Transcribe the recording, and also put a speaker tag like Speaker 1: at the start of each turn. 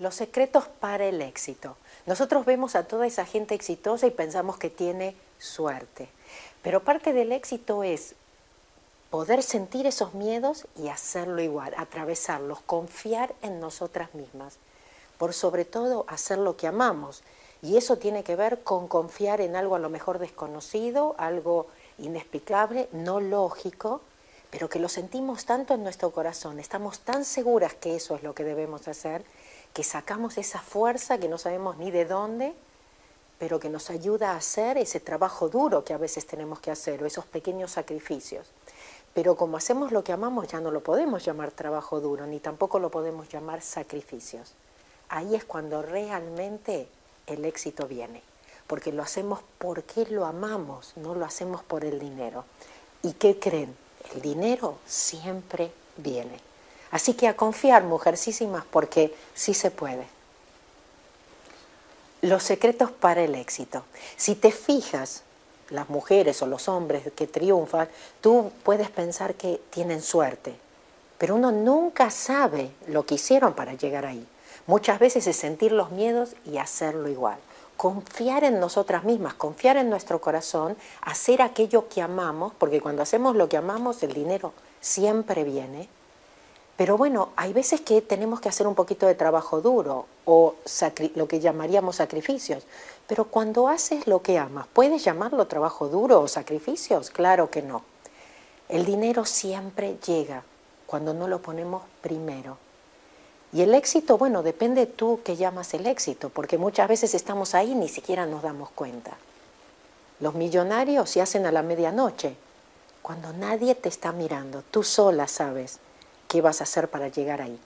Speaker 1: Los secretos para el éxito. Nosotros vemos a toda esa gente exitosa y pensamos que tiene suerte. Pero parte del éxito es poder sentir esos miedos y hacerlo igual, atravesarlos, confiar en nosotras mismas. Por sobre todo hacer lo que amamos. Y eso tiene que ver con confiar en algo a lo mejor desconocido, algo inexplicable, no lógico, pero que lo sentimos tanto en nuestro corazón, estamos tan seguras que eso es lo que debemos hacer, que sacamos esa fuerza que no sabemos ni de dónde, pero que nos ayuda a hacer ese trabajo duro que a veces tenemos que hacer, o esos pequeños sacrificios. Pero como hacemos lo que amamos, ya no lo podemos llamar trabajo duro, ni tampoco lo podemos llamar sacrificios. Ahí es cuando realmente el éxito viene, porque lo hacemos porque lo amamos, no lo hacemos por el dinero. ¿Y qué creen? El dinero siempre viene. Así que a confiar, mujercísimas, porque sí se puede. Los secretos para el éxito. Si te fijas, las mujeres o los hombres que triunfan, tú puedes pensar que tienen suerte, pero uno nunca sabe lo que hicieron para llegar ahí. Muchas veces es sentir los miedos y hacerlo igual. Confiar en nosotras mismas, confiar en nuestro corazón, hacer aquello que amamos, porque cuando hacemos lo que amamos el dinero siempre viene pero bueno, hay veces que tenemos que hacer un poquito de trabajo duro o lo que llamaríamos sacrificios. Pero cuando haces lo que amas, ¿puedes llamarlo trabajo duro o sacrificios? Claro que no. El dinero siempre llega cuando no lo ponemos primero. Y el éxito, bueno, depende tú que llamas el éxito, porque muchas veces estamos ahí y ni siquiera nos damos cuenta. Los millonarios se hacen a la medianoche, cuando nadie te está mirando, tú sola sabes qué vas a hacer para llegar ahí.